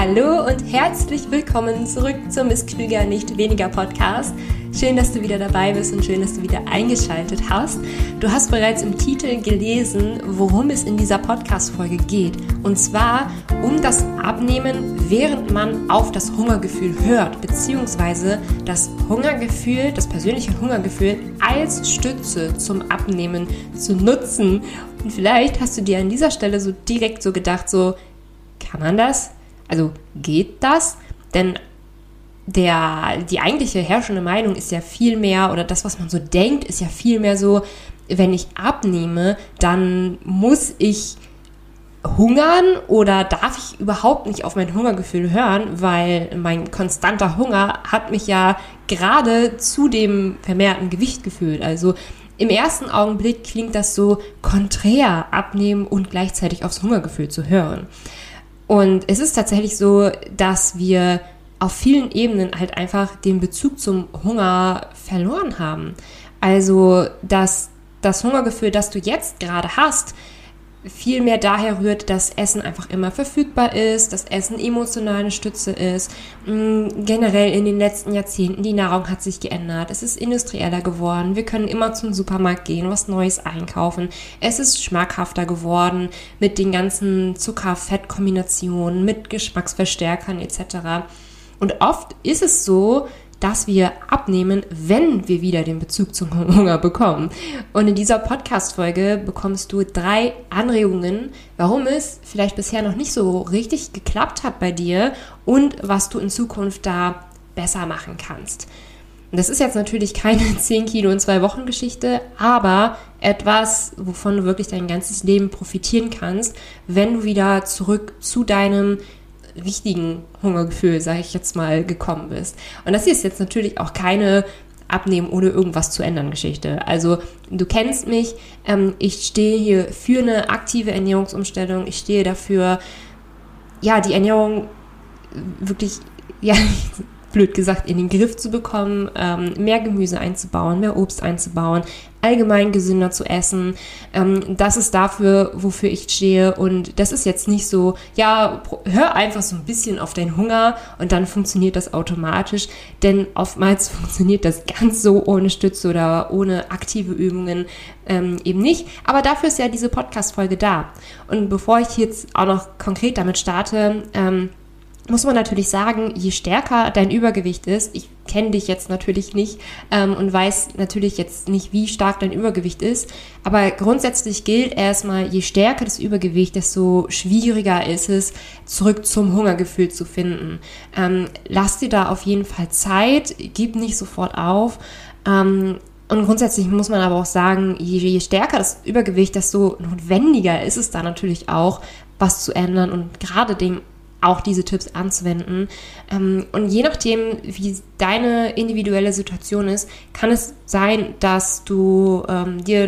Hallo und herzlich willkommen zurück zum Miss Klüger nicht weniger Podcast. Schön, dass du wieder dabei bist und schön, dass du wieder eingeschaltet hast. Du hast bereits im Titel gelesen, worum es in dieser Podcast-Folge geht. Und zwar um das Abnehmen, während man auf das Hungergefühl hört, beziehungsweise das Hungergefühl, das persönliche Hungergefühl als Stütze zum Abnehmen zu nutzen. Und vielleicht hast du dir an dieser Stelle so direkt so gedacht, so, kann man das? Also geht das? Denn der, die eigentliche herrschende Meinung ist ja viel mehr, oder das, was man so denkt, ist ja viel mehr so, wenn ich abnehme, dann muss ich hungern oder darf ich überhaupt nicht auf mein Hungergefühl hören, weil mein konstanter Hunger hat mich ja gerade zu dem vermehrten Gewicht gefühlt. Also im ersten Augenblick klingt das so konträr abnehmen und gleichzeitig aufs Hungergefühl zu hören. Und es ist tatsächlich so, dass wir auf vielen Ebenen halt einfach den Bezug zum Hunger verloren haben. Also, dass das Hungergefühl, das du jetzt gerade hast, viel mehr daher rührt, dass Essen einfach immer verfügbar ist, dass Essen emotional eine Stütze ist. Mm, generell in den letzten Jahrzehnten, die Nahrung hat sich geändert. Es ist industrieller geworden. Wir können immer zum Supermarkt gehen, was Neues einkaufen. Es ist schmackhafter geworden mit den ganzen Zucker-Fett-Kombinationen, mit Geschmacksverstärkern etc. Und oft ist es so, dass wir abnehmen, wenn wir wieder den Bezug zum Hunger bekommen. Und in dieser Podcast-Folge bekommst du drei Anregungen, warum es vielleicht bisher noch nicht so richtig geklappt hat bei dir und was du in Zukunft da besser machen kannst. Und das ist jetzt natürlich keine 10 Kilo in zwei Wochen Geschichte, aber etwas, wovon du wirklich dein ganzes Leben profitieren kannst, wenn du wieder zurück zu deinem richtigen Hungergefühl, sage ich jetzt mal, gekommen bist. Und das ist jetzt natürlich auch keine Abnehmen ohne irgendwas zu ändern Geschichte. Also du kennst mich, ähm, ich stehe hier für eine aktive Ernährungsumstellung, ich stehe dafür, ja, die Ernährung wirklich, ja, blöd gesagt, in den Griff zu bekommen, ähm, mehr Gemüse einzubauen, mehr Obst einzubauen, allgemein gesünder zu essen. Ähm, das ist dafür, wofür ich stehe. Und das ist jetzt nicht so, ja, hör einfach so ein bisschen auf deinen Hunger und dann funktioniert das automatisch. Denn oftmals funktioniert das ganz so ohne Stütze oder ohne aktive Übungen ähm, eben nicht. Aber dafür ist ja diese Podcast-Folge da. Und bevor ich jetzt auch noch konkret damit starte, ähm, muss man natürlich sagen, je stärker dein Übergewicht ist, ich kenne dich jetzt natürlich nicht ähm, und weiß natürlich jetzt nicht, wie stark dein Übergewicht ist, aber grundsätzlich gilt erstmal, je stärker das Übergewicht, desto schwieriger ist es, zurück zum Hungergefühl zu finden. Ähm, lass dir da auf jeden Fall Zeit, gib nicht sofort auf. Ähm, und grundsätzlich muss man aber auch sagen, je, je stärker das Übergewicht, desto notwendiger ist es da natürlich auch, was zu ändern und gerade dem auch diese Tipps anzuwenden. Ähm, und je nachdem, wie deine individuelle Situation ist, kann es sein, dass du ähm, dir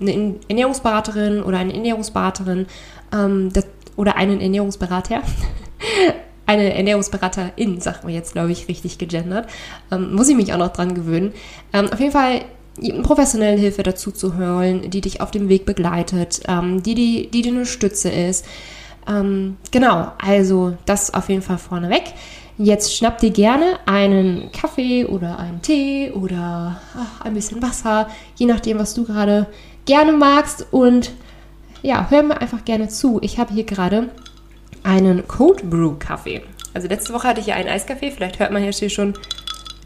eine Ernährungsberaterin oder eine Ernährungsberaterin ähm, oder einen Ernährungsberater eine Ernährungsberaterin, sagt man jetzt, glaube ich, richtig gegendert. Muss ich mich auch noch dran gewöhnen. Auf jeden Fall professionelle Hilfe dazu zu holen, die dich auf dem Weg begleitet, die, die, die dir eine Stütze ist. Ähm, genau, also das auf jeden Fall vorneweg. Jetzt schnapp dir gerne einen Kaffee oder einen Tee oder ach, ein bisschen Wasser, je nachdem, was du gerade gerne magst. Und ja, hör mir einfach gerne zu. Ich habe hier gerade einen Cold Brew Kaffee. Also letzte Woche hatte ich ja einen Eiskaffee. Vielleicht hört man hier schon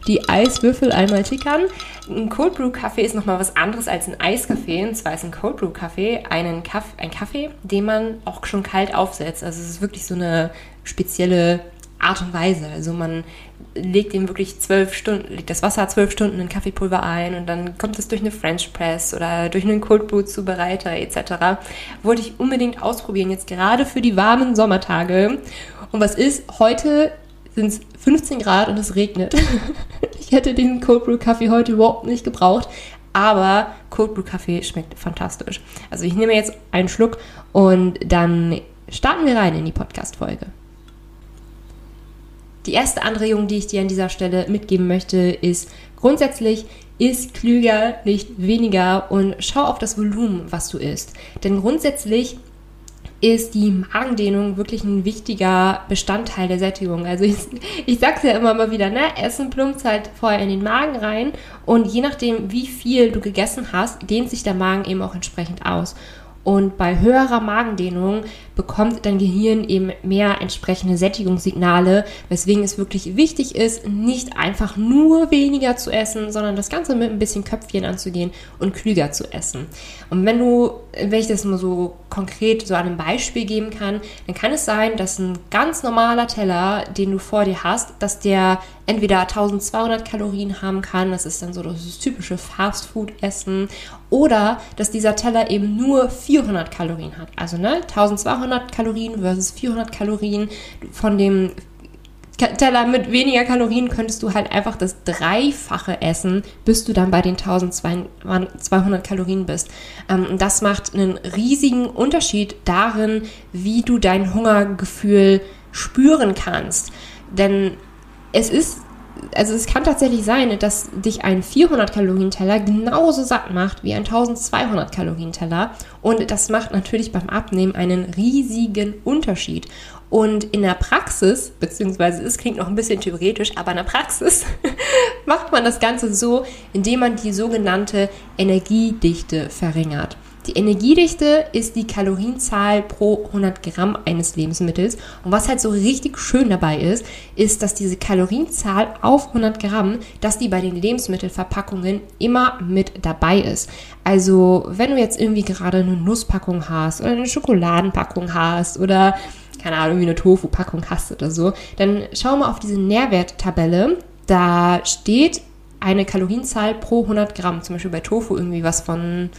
die Eiswürfel einmal tickern. Ein Cold Brew Kaffee ist nochmal was anderes als ein Eiskaffee. Und zwar ist ein Cold Brew Kaffee einen Kaff ein Kaffee, den man auch schon kalt aufsetzt. Also es ist wirklich so eine spezielle Art und Weise. Also man legt den wirklich zwölf Stunden, legt das Wasser zwölf Stunden in Kaffeepulver ein und dann kommt es durch eine French Press oder durch einen Cold Brew Zubereiter etc. Wollte ich unbedingt ausprobieren, jetzt gerade für die warmen Sommertage. Und was ist? Heute sind es 15 Grad und es regnet. ich hätte den Cold Brew Kaffee heute überhaupt nicht gebraucht, aber Cold Brew Kaffee schmeckt fantastisch. Also ich nehme jetzt einen Schluck und dann starten wir rein in die Podcast-Folge. Die erste Anregung, die ich dir an dieser Stelle mitgeben möchte, ist grundsätzlich ist klüger, nicht weniger und schau auf das Volumen, was du isst. Denn grundsätzlich ist die Magendehnung wirklich ein wichtiger Bestandteil der Sättigung. Also ich, ich sag's ja immer mal wieder, ne? Essen plumpt halt vorher in den Magen rein und je nachdem, wie viel du gegessen hast, dehnt sich der Magen eben auch entsprechend aus. Und bei höherer Magendehnung bekommt dein Gehirn eben mehr entsprechende Sättigungssignale, weswegen es wirklich wichtig ist, nicht einfach nur weniger zu essen, sondern das Ganze mit ein bisschen Köpfchen anzugehen und klüger zu essen. Und wenn du, wenn ich das mal so konkret so an einem Beispiel geben kann, dann kann es sein, dass ein ganz normaler Teller, den du vor dir hast, dass der entweder 1200 Kalorien haben kann, das ist dann so das typische Fastfood-Essen, oder dass dieser Teller eben nur 400 Kalorien hat. Also ne, 1200 Kalorien versus 400 Kalorien von dem Teller mit weniger Kalorien könntest du halt einfach das Dreifache essen, bis du dann bei den 1200 Kalorien bist. Ähm, das macht einen riesigen Unterschied darin, wie du dein Hungergefühl spüren kannst. Denn es ist, also es kann tatsächlich sein, dass dich ein 400 Kalorien Teller genauso satt macht wie ein 1200 Kalorien Teller. Und das macht natürlich beim Abnehmen einen riesigen Unterschied. Und in der Praxis, beziehungsweise es klingt noch ein bisschen theoretisch, aber in der Praxis macht man das Ganze so, indem man die sogenannte Energiedichte verringert. Die Energiedichte ist die Kalorienzahl pro 100 Gramm eines Lebensmittels. Und was halt so richtig schön dabei ist, ist, dass diese Kalorienzahl auf 100 Gramm, dass die bei den Lebensmittelverpackungen immer mit dabei ist. Also wenn du jetzt irgendwie gerade eine Nusspackung hast oder eine Schokoladenpackung hast oder keine Ahnung, irgendwie eine Tofu-Packung hast oder so, dann schau mal auf diese Nährwerttabelle. Da steht eine Kalorienzahl pro 100 Gramm. Zum Beispiel bei Tofu irgendwie was von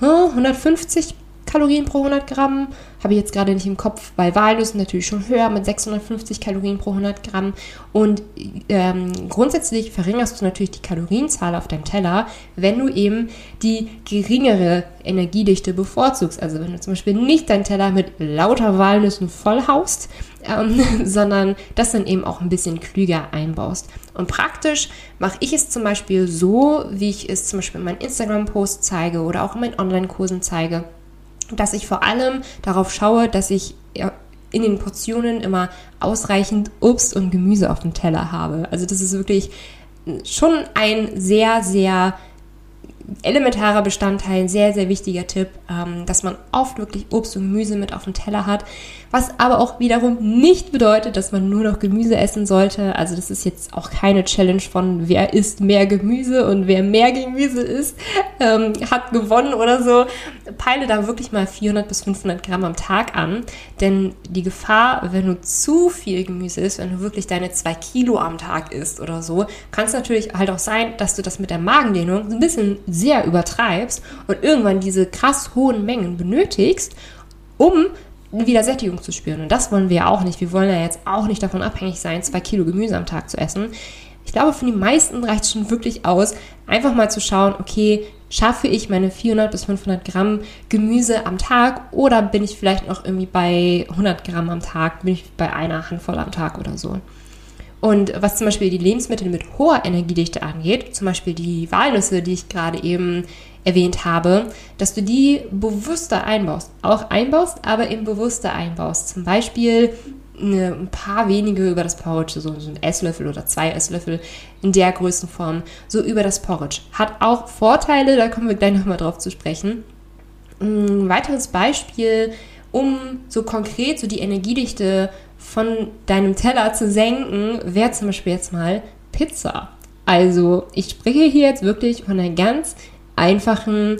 150 Kalorien pro 100 Gramm. Habe ich jetzt gerade nicht im Kopf. Bei Walnüssen natürlich schon höher mit 650 Kalorien pro 100 Gramm. Und ähm, grundsätzlich verringerst du natürlich die Kalorienzahl auf deinem Teller, wenn du eben die geringere Energiedichte bevorzugst. Also wenn du zum Beispiel nicht deinen Teller mit lauter Walnüssen vollhaust, ähm, sondern das dann eben auch ein bisschen klüger einbaust. Und praktisch mache ich es zum Beispiel so, wie ich es zum Beispiel in meinen Instagram-Posts zeige oder auch in meinen Online-Kursen zeige dass ich vor allem darauf schaue, dass ich in den Portionen immer ausreichend Obst und Gemüse auf dem Teller habe. Also das ist wirklich schon ein sehr, sehr elementarer Bestandteil, ein sehr, sehr wichtiger Tipp, ähm, dass man oft wirklich Obst und Gemüse mit auf dem Teller hat, was aber auch wiederum nicht bedeutet, dass man nur noch Gemüse essen sollte. Also das ist jetzt auch keine Challenge von wer isst mehr Gemüse und wer mehr Gemüse isst, ähm, hat gewonnen oder so. Peile da wirklich mal 400 bis 500 Gramm am Tag an, denn die Gefahr, wenn du zu viel Gemüse isst, wenn du wirklich deine zwei Kilo am Tag isst oder so, kann es natürlich halt auch sein, dass du das mit der Magendehnung ein bisschen sehr übertreibst und irgendwann diese krass hohen Mengen benötigst, um wieder Sättigung zu spüren. Und das wollen wir ja auch nicht. Wir wollen ja jetzt auch nicht davon abhängig sein, zwei Kilo Gemüse am Tag zu essen. Ich glaube, für die meisten reicht es schon wirklich aus, einfach mal zu schauen, okay, schaffe ich meine 400 bis 500 Gramm Gemüse am Tag oder bin ich vielleicht noch irgendwie bei 100 Gramm am Tag, bin ich bei einer Handvoll am Tag oder so. Und was zum Beispiel die Lebensmittel mit hoher Energiedichte angeht, zum Beispiel die Walnüsse, die ich gerade eben erwähnt habe, dass du die bewusster einbaust. Auch einbaust, aber eben bewusster einbaust. Zum Beispiel ein paar wenige über das Porridge, so, ein Esslöffel oder zwei Esslöffel in der Größenform, so über das Porridge. Hat auch Vorteile, da kommen wir gleich nochmal drauf zu sprechen. Ein weiteres Beispiel, um so konkret so die Energiedichte von deinem Teller zu senken, wäre zum Beispiel jetzt mal Pizza. Also ich spreche hier jetzt wirklich von einer ganz einfachen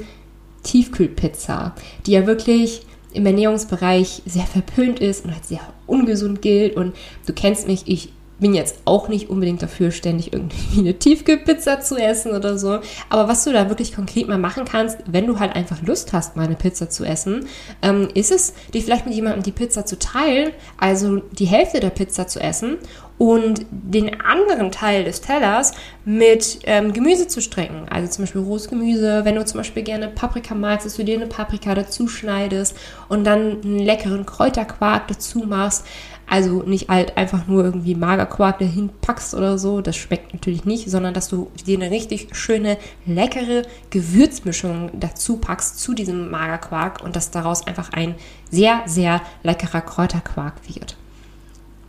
Tiefkühlpizza, die ja wirklich im Ernährungsbereich sehr verpönt ist und halt sehr ungesund gilt. Und du kennst mich, ich bin jetzt auch nicht unbedingt dafür, ständig irgendwie eine Tiefkühlpizza zu essen oder so. Aber was du da wirklich konkret mal machen kannst, wenn du halt einfach Lust hast, mal eine Pizza zu essen, ähm, ist es, dir vielleicht mit jemandem die Pizza zu teilen, also die Hälfte der Pizza zu essen und den anderen Teil des Tellers mit ähm, Gemüse zu strecken. Also zum Beispiel rohes Gemüse. Wenn du zum Beispiel gerne Paprika magst, dass du dir eine Paprika dazu schneidest und dann einen leckeren Kräuterquark dazu machst. Also nicht halt einfach nur irgendwie Magerquark dahin packst oder so, das schmeckt natürlich nicht, sondern dass du dir eine richtig schöne, leckere Gewürzmischung dazu packst zu diesem Magerquark und dass daraus einfach ein sehr, sehr leckerer Kräuterquark wird.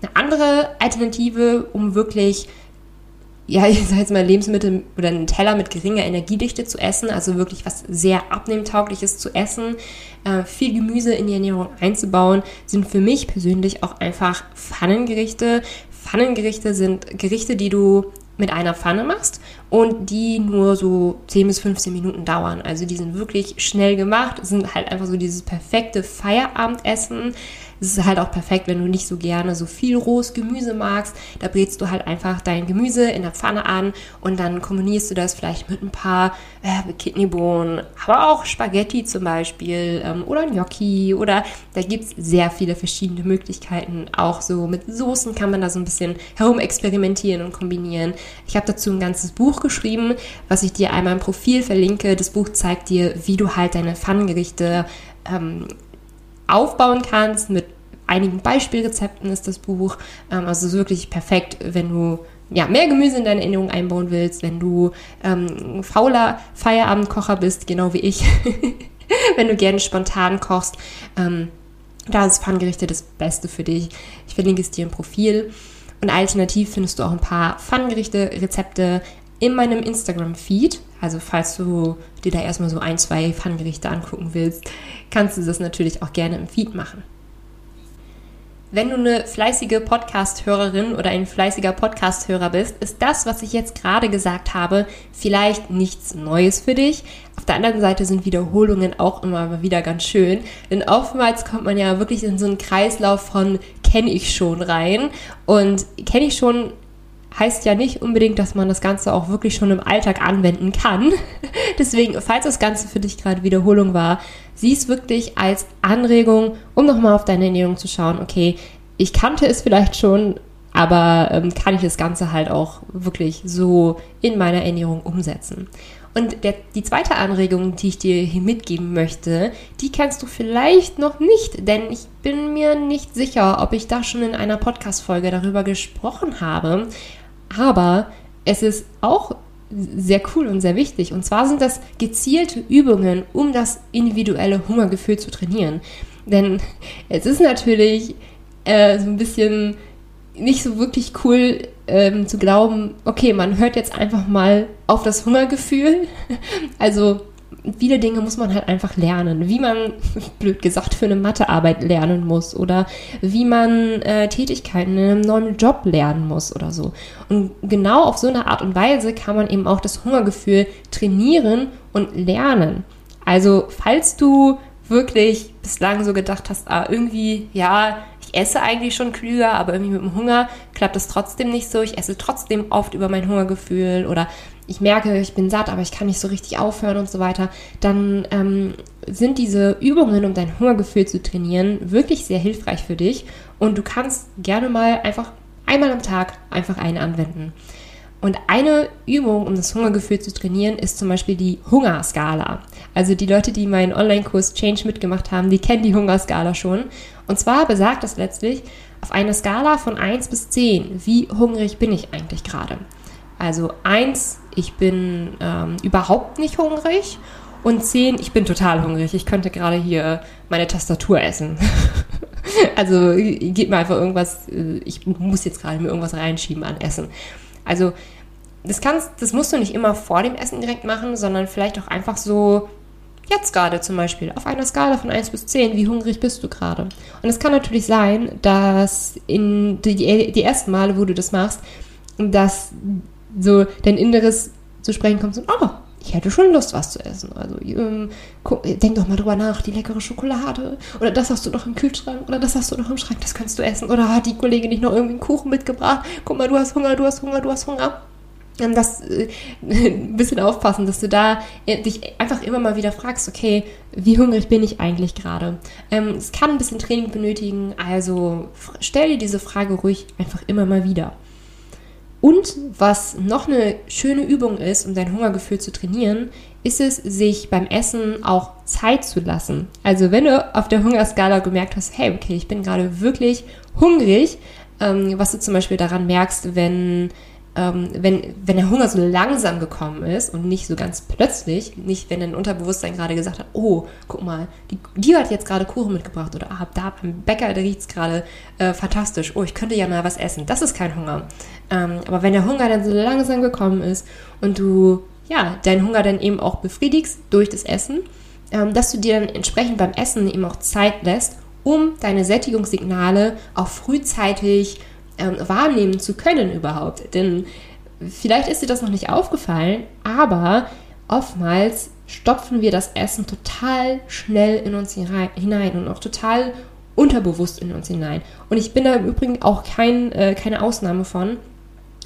Eine andere Alternative, um wirklich ja, ich sage jetzt mal Lebensmittel oder einen Teller mit geringer Energiedichte zu essen, also wirklich was sehr abnehmtaugliches zu essen, äh, viel Gemüse in die Ernährung einzubauen, sind für mich persönlich auch einfach Pfannengerichte. Pfannengerichte sind Gerichte, die du mit einer Pfanne machst und die nur so 10 bis 15 Minuten dauern. Also die sind wirklich schnell gemacht, sind halt einfach so dieses perfekte Feierabendessen. Es ist halt auch perfekt, wenn du nicht so gerne so viel rohes Gemüse magst. Da brätst du halt einfach dein Gemüse in der Pfanne an und dann kombinierst du das vielleicht mit ein paar äh, Kidneybohnen, aber auch Spaghetti zum Beispiel ähm, oder Gnocchi oder da gibt es sehr viele verschiedene Möglichkeiten. Auch so mit Soßen kann man da so ein bisschen herumexperimentieren und kombinieren. Ich habe dazu ein ganzes Buch geschrieben, was ich dir einmal im Profil verlinke. Das Buch zeigt dir, wie du halt deine Pfannengerichte ähm, aufbauen kannst. Mit einigen Beispielrezepten ist das Buch. Ähm, also wirklich perfekt, wenn du ja, mehr Gemüse in deine Ernährung einbauen willst, wenn du ähm, fauler Feierabendkocher bist, genau wie ich, wenn du gerne spontan kochst. Ähm, da ist Pfannengerichte das Beste für dich. Ich verlinke es dir im Profil. Und alternativ findest du auch ein paar Pfannengerichte, Rezepte in meinem Instagram-Feed. Also falls du dir da erstmal so ein, zwei Pfannengerichte angucken willst, kannst du das natürlich auch gerne im Feed machen. Wenn du eine fleißige Podcast-Hörerin oder ein fleißiger Podcast-Hörer bist, ist das, was ich jetzt gerade gesagt habe, vielleicht nichts Neues für dich. Auf der anderen Seite sind Wiederholungen auch immer wieder ganz schön, denn oftmals kommt man ja wirklich in so einen Kreislauf von kenne ich schon rein und kenne ich schon heißt ja nicht unbedingt, dass man das Ganze auch wirklich schon im Alltag anwenden kann. Deswegen, falls das Ganze für dich gerade Wiederholung war, sieh es wirklich als Anregung, um nochmal auf deine Ernährung zu schauen, okay, ich kannte es vielleicht schon, aber ähm, kann ich das Ganze halt auch wirklich so in meiner Ernährung umsetzen. Und der, die zweite Anregung, die ich dir hier mitgeben möchte, die kennst du vielleicht noch nicht, denn ich bin mir nicht sicher, ob ich da schon in einer Podcast-Folge darüber gesprochen habe. Aber es ist auch sehr cool und sehr wichtig. Und zwar sind das gezielte Übungen, um das individuelle Hungergefühl zu trainieren. Denn es ist natürlich äh, so ein bisschen nicht so wirklich cool ähm, zu glauben, okay, man hört jetzt einfach mal auf das Hungergefühl. Also viele Dinge muss man halt einfach lernen, wie man, blöd gesagt, für eine Mathearbeit lernen muss oder wie man äh, Tätigkeiten in einem neuen Job lernen muss oder so. Und genau auf so eine Art und Weise kann man eben auch das Hungergefühl trainieren und lernen. Also falls du wirklich bislang so gedacht hast, ah, irgendwie, ja, ich esse eigentlich schon klüger, aber irgendwie mit dem Hunger klappt es trotzdem nicht so. Ich esse trotzdem oft über mein Hungergefühl oder ich merke, ich bin satt, aber ich kann nicht so richtig aufhören und so weiter, dann ähm, sind diese Übungen, um dein Hungergefühl zu trainieren, wirklich sehr hilfreich für dich. Und du kannst gerne mal einfach einmal am Tag einfach eine anwenden. Und eine Übung, um das Hungergefühl zu trainieren, ist zum Beispiel die Hungerskala. Also die Leute, die meinen Online-Kurs Change mitgemacht haben, die kennen die Hungerskala schon. Und zwar besagt das letztlich auf einer Skala von 1 bis 10, wie hungrig bin ich eigentlich gerade. Also 1, ich bin ähm, überhaupt nicht hungrig. Und 10, ich bin total hungrig. Ich könnte gerade hier meine Tastatur essen. also gib mir einfach irgendwas, äh, ich muss jetzt gerade mir irgendwas reinschieben an Essen. Also das kannst, das musst du nicht immer vor dem Essen direkt machen, sondern vielleicht auch einfach so jetzt gerade zum Beispiel auf einer Skala von 1 bis 10, wie hungrig bist du gerade? Und es kann natürlich sein, dass in die, die ersten Male, wo du das machst, dass so dein Inneres zu sprechen kommt, so, oh, ich hätte schon Lust, was zu essen. Also ähm, guck, denk doch mal drüber nach, die leckere Schokolade oder das hast du noch im Kühlschrank oder das hast du noch im Schrank, das kannst du essen. Oder hat die Kollegin nicht noch irgendwie einen Kuchen mitgebracht? Guck mal, du hast Hunger, du hast Hunger, du hast Hunger. Ähm, das äh, ein bisschen aufpassen, dass du da äh, dich einfach immer mal wieder fragst, okay, wie hungrig bin ich eigentlich gerade? Ähm, es kann ein bisschen Training benötigen, also stell dir diese Frage ruhig einfach immer mal wieder. Und was noch eine schöne Übung ist, um dein Hungergefühl zu trainieren, ist es, sich beim Essen auch Zeit zu lassen. Also wenn du auf der Hungerskala gemerkt hast, hey, okay, ich bin gerade wirklich hungrig, ähm, was du zum Beispiel daran merkst, wenn ähm, wenn, wenn der Hunger so langsam gekommen ist und nicht so ganz plötzlich, nicht wenn dein Unterbewusstsein gerade gesagt hat, oh, guck mal, die, die hat jetzt gerade Kuchen mitgebracht oder ah, da beim Bäcker, da riecht es gerade äh, fantastisch, oh, ich könnte ja mal was essen. Das ist kein Hunger. Ähm, aber wenn der Hunger dann so langsam gekommen ist und du, ja, deinen Hunger dann eben auch befriedigst durch das Essen, ähm, dass du dir dann entsprechend beim Essen eben auch Zeit lässt, um deine Sättigungssignale auch frühzeitig ähm, wahrnehmen zu können überhaupt. Denn vielleicht ist dir das noch nicht aufgefallen, aber oftmals stopfen wir das Essen total schnell in uns hinein und auch total unterbewusst in uns hinein. Und ich bin da im Übrigen auch kein, äh, keine Ausnahme von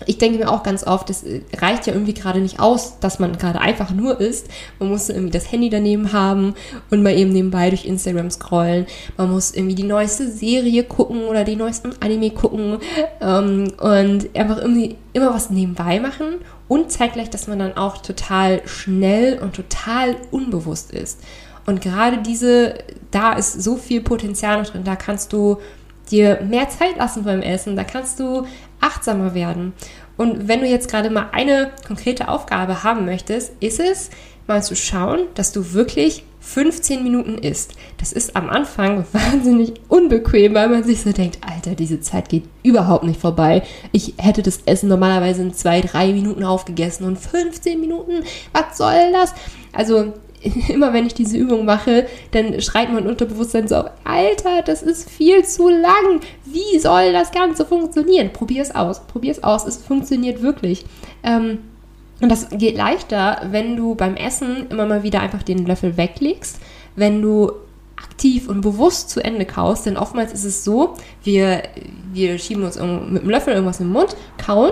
ich denke mir auch ganz oft, es reicht ja irgendwie gerade nicht aus, dass man gerade einfach nur isst. Man muss irgendwie das Handy daneben haben und mal eben nebenbei durch Instagram scrollen. Man muss irgendwie die neueste Serie gucken oder die neuesten Anime gucken ähm, und einfach irgendwie immer was nebenbei machen und zeitgleich, dass man dann auch total schnell und total unbewusst ist. Und gerade diese, da ist so viel Potenzial noch drin, da kannst du dir mehr Zeit lassen beim Essen, da kannst du achtsamer werden. Und wenn du jetzt gerade mal eine konkrete Aufgabe haben möchtest, ist es mal zu schauen, dass du wirklich 15 Minuten isst. Das ist am Anfang wahnsinnig unbequem, weil man sich so denkt, Alter, diese Zeit geht überhaupt nicht vorbei. Ich hätte das Essen normalerweise in zwei, drei Minuten aufgegessen und 15 Minuten, was soll das? Also immer wenn ich diese Übung mache, dann schreit mein Unterbewusstsein so, Alter, das ist viel zu lang. Wie soll das Ganze funktionieren? Probier es aus, probier es aus. Es funktioniert wirklich. Ähm, und das geht leichter, wenn du beim Essen immer mal wieder einfach den Löffel weglegst, wenn du aktiv und bewusst zu Ende kaust, denn oftmals ist es so, wir, wir schieben uns mit dem Löffel irgendwas im Mund, kauen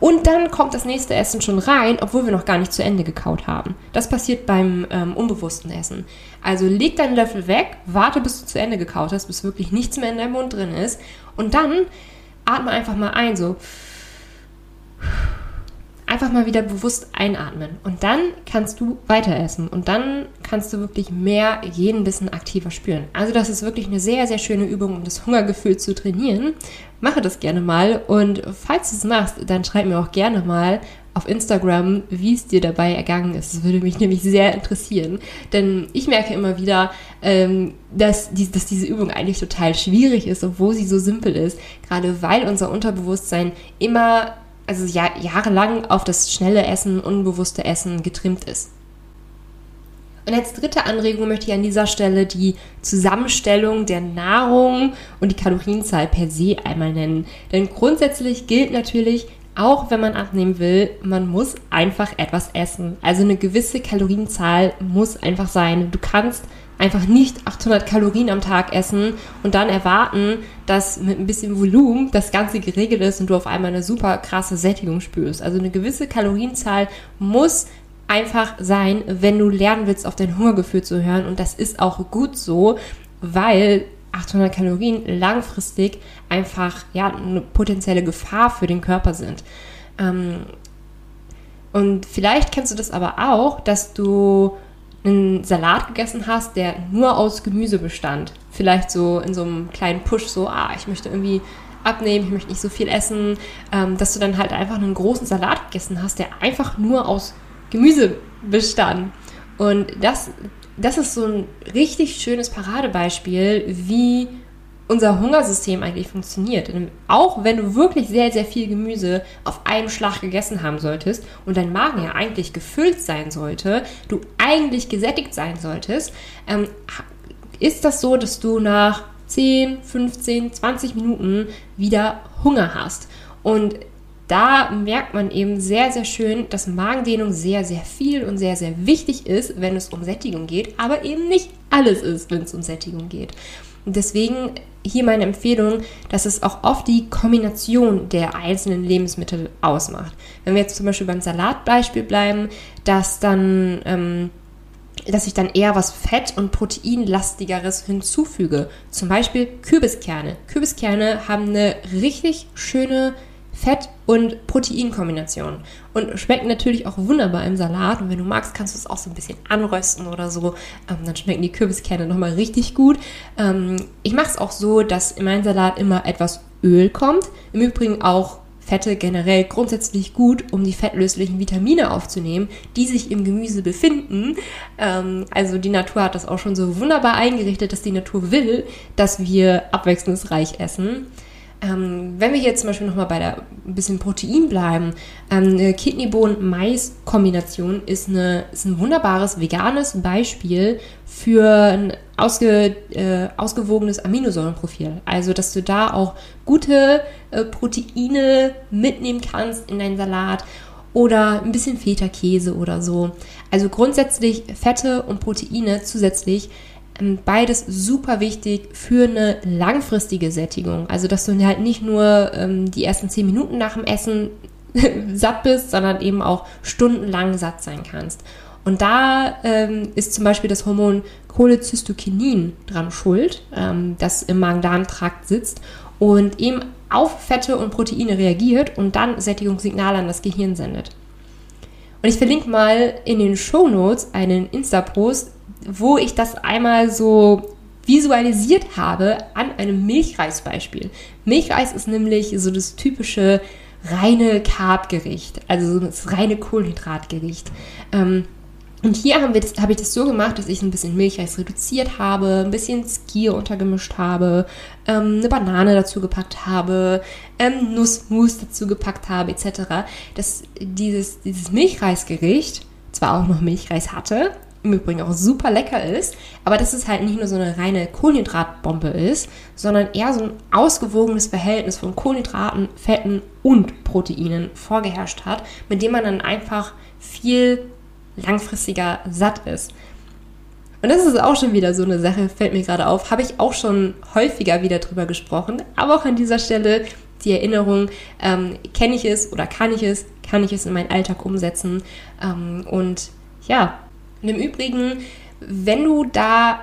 und dann kommt das nächste Essen schon rein, obwohl wir noch gar nicht zu Ende gekaut haben. Das passiert beim ähm, unbewussten Essen. Also leg deinen Löffel weg, warte bis du zu Ende gekaut hast, bis wirklich nichts mehr in deinem Mund drin ist. Und dann atme einfach mal ein, so einfach mal wieder bewusst einatmen. Und dann kannst du weiter essen. Und dann kannst du wirklich mehr jeden Bissen aktiver spüren. Also das ist wirklich eine sehr, sehr schöne Übung, um das Hungergefühl zu trainieren. Mache das gerne mal. Und falls du es machst, dann schreib mir auch gerne mal auf Instagram, wie es dir dabei ergangen ist. Das würde mich nämlich sehr interessieren. Denn ich merke immer wieder, ähm, dass, die, dass diese Übung eigentlich total schwierig ist, obwohl sie so simpel ist. Gerade weil unser Unterbewusstsein immer also ja, jahrelang auf das schnelle Essen, unbewusste Essen getrimmt ist. Und als dritte Anregung möchte ich an dieser Stelle die Zusammenstellung der Nahrung und die Kalorienzahl per se einmal nennen. Denn grundsätzlich gilt natürlich, auch wenn man abnehmen will, man muss einfach etwas essen. Also eine gewisse Kalorienzahl muss einfach sein. Du kannst einfach nicht 800 Kalorien am Tag essen und dann erwarten, dass mit ein bisschen Volumen das Ganze geregelt ist und du auf einmal eine super krasse Sättigung spürst. Also eine gewisse Kalorienzahl muss einfach sein, wenn du lernen willst, auf dein Hungergefühl zu hören. Und das ist auch gut so, weil 800 Kalorien langfristig einfach ja, eine potenzielle Gefahr für den Körper sind. Ähm, und vielleicht kennst du das aber auch, dass du einen Salat gegessen hast, der nur aus Gemüse bestand. Vielleicht so in so einem kleinen Push, so, ah, ich möchte irgendwie abnehmen, ich möchte nicht so viel essen, ähm, dass du dann halt einfach einen großen Salat gegessen hast, der einfach nur aus Gemüse bestand. Und das, das ist so ein richtig schönes Paradebeispiel, wie unser Hungersystem eigentlich funktioniert. Und auch wenn du wirklich sehr, sehr viel Gemüse auf einem Schlag gegessen haben solltest und dein Magen ja eigentlich gefüllt sein sollte, du eigentlich gesättigt sein solltest, ähm, ist das so, dass du nach 10, 15, 20 Minuten wieder Hunger hast. Und da merkt man eben sehr, sehr schön, dass Magendehnung sehr, sehr viel und sehr, sehr wichtig ist, wenn es um Sättigung geht, aber eben nicht alles ist, wenn es um Sättigung geht. Und deswegen hier meine Empfehlung, dass es auch oft die Kombination der einzelnen Lebensmittel ausmacht. Wenn wir jetzt zum Beispiel beim Salatbeispiel bleiben, dass dann ähm, dass ich dann eher was Fett- und Proteinlastigeres hinzufüge. Zum Beispiel Kürbiskerne. Kürbiskerne haben eine richtig schöne Fett- und Proteinkombination. Und schmeckt natürlich auch wunderbar im Salat. Und wenn du magst, kannst du es auch so ein bisschen anrösten oder so. Ähm, dann schmecken die Kürbiskerne nochmal richtig gut. Ähm, ich mache es auch so, dass in meinen Salat immer etwas Öl kommt. Im Übrigen auch Fette generell grundsätzlich gut, um die fettlöslichen Vitamine aufzunehmen, die sich im Gemüse befinden. Ähm, also die Natur hat das auch schon so wunderbar eingerichtet, dass die Natur will, dass wir abwechslungsreich essen. Ähm, wenn wir jetzt zum Beispiel nochmal bei der ein bisschen Protein bleiben, ähm, eine Kidneybohnen-Mais-Kombination ist, ist ein wunderbares veganes Beispiel für ein ausge, äh, ausgewogenes Aminosäurenprofil. Also, dass du da auch gute äh, Proteine mitnehmen kannst in deinen Salat oder ein bisschen Feta-Käse oder so. Also grundsätzlich Fette und Proteine zusätzlich beides super wichtig für eine langfristige Sättigung. Also, dass du halt nicht nur ähm, die ersten zehn Minuten nach dem Essen satt bist, sondern eben auch stundenlang satt sein kannst. Und da ähm, ist zum Beispiel das Hormon Cholecystokinin dran schuld, ähm, das im Magen-Darm-Trakt sitzt und eben auf Fette und Proteine reagiert und dann Sättigungssignale an das Gehirn sendet. Und ich verlinke mal in den Show Notes einen Insta-Post, wo ich das einmal so visualisiert habe an einem Milchreisbeispiel. Milchreis ist nämlich so das typische reine Carbgericht, also so das reine Kohlenhydratgericht. Ähm, und hier habe hab ich das so gemacht, dass ich ein bisschen Milchreis reduziert habe, ein bisschen Skier untergemischt habe, ähm, eine Banane dazu gepackt habe, ähm, Nussmus dazu gepackt habe, etc. Dass dieses, dieses Milchreisgericht zwar auch noch Milchreis hatte, im Übrigen auch super lecker ist, aber dass es halt nicht nur so eine reine Kohlenhydratbombe ist, sondern eher so ein ausgewogenes Verhältnis von Kohlenhydraten, Fetten und Proteinen vorgeherrscht hat, mit dem man dann einfach viel langfristiger satt ist. Und das ist auch schon wieder so eine Sache, fällt mir gerade auf, habe ich auch schon häufiger wieder drüber gesprochen, aber auch an dieser Stelle die Erinnerung, ähm, kenne ich es oder kann ich es, kann ich es in meinen Alltag umsetzen. Ähm, und ja, und im Übrigen, wenn du da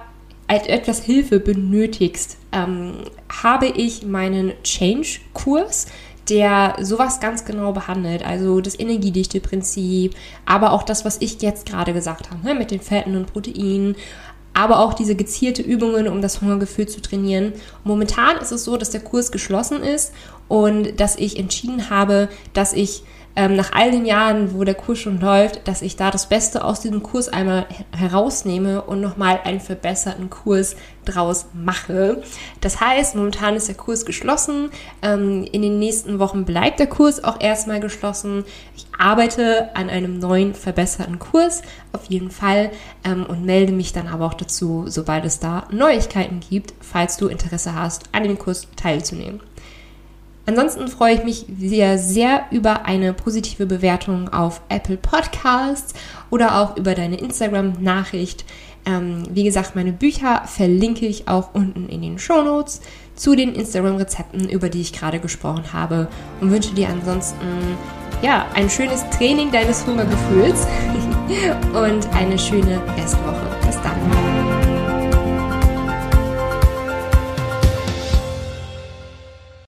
etwas Hilfe benötigst, ähm, habe ich meinen Change-Kurs, der sowas ganz genau behandelt, also das Energiedichte-Prinzip, aber auch das, was ich jetzt gerade gesagt habe, ne, mit den Fetten und Proteinen, aber auch diese gezielte Übungen, um das Hungergefühl zu trainieren. Momentan ist es so, dass der Kurs geschlossen ist und dass ich entschieden habe, dass ich ähm, nach all den Jahren, wo der Kurs schon läuft, dass ich da das Beste aus diesem Kurs einmal herausnehme und nochmal einen verbesserten Kurs draus mache. Das heißt, momentan ist der Kurs geschlossen. Ähm, in den nächsten Wochen bleibt der Kurs auch erstmal geschlossen. Ich arbeite an einem neuen, verbesserten Kurs auf jeden Fall ähm, und melde mich dann aber auch dazu, sobald es da Neuigkeiten gibt, falls du Interesse hast, an dem Kurs teilzunehmen. Ansonsten freue ich mich sehr, sehr über eine positive Bewertung auf Apple Podcasts oder auch über deine Instagram-Nachricht. Ähm, wie gesagt, meine Bücher verlinke ich auch unten in den Show Notes zu den Instagram-Rezepten, über die ich gerade gesprochen habe und wünsche dir ansonsten ja, ein schönes Training deines Hungergefühls und eine schöne Restwoche. Bis dann.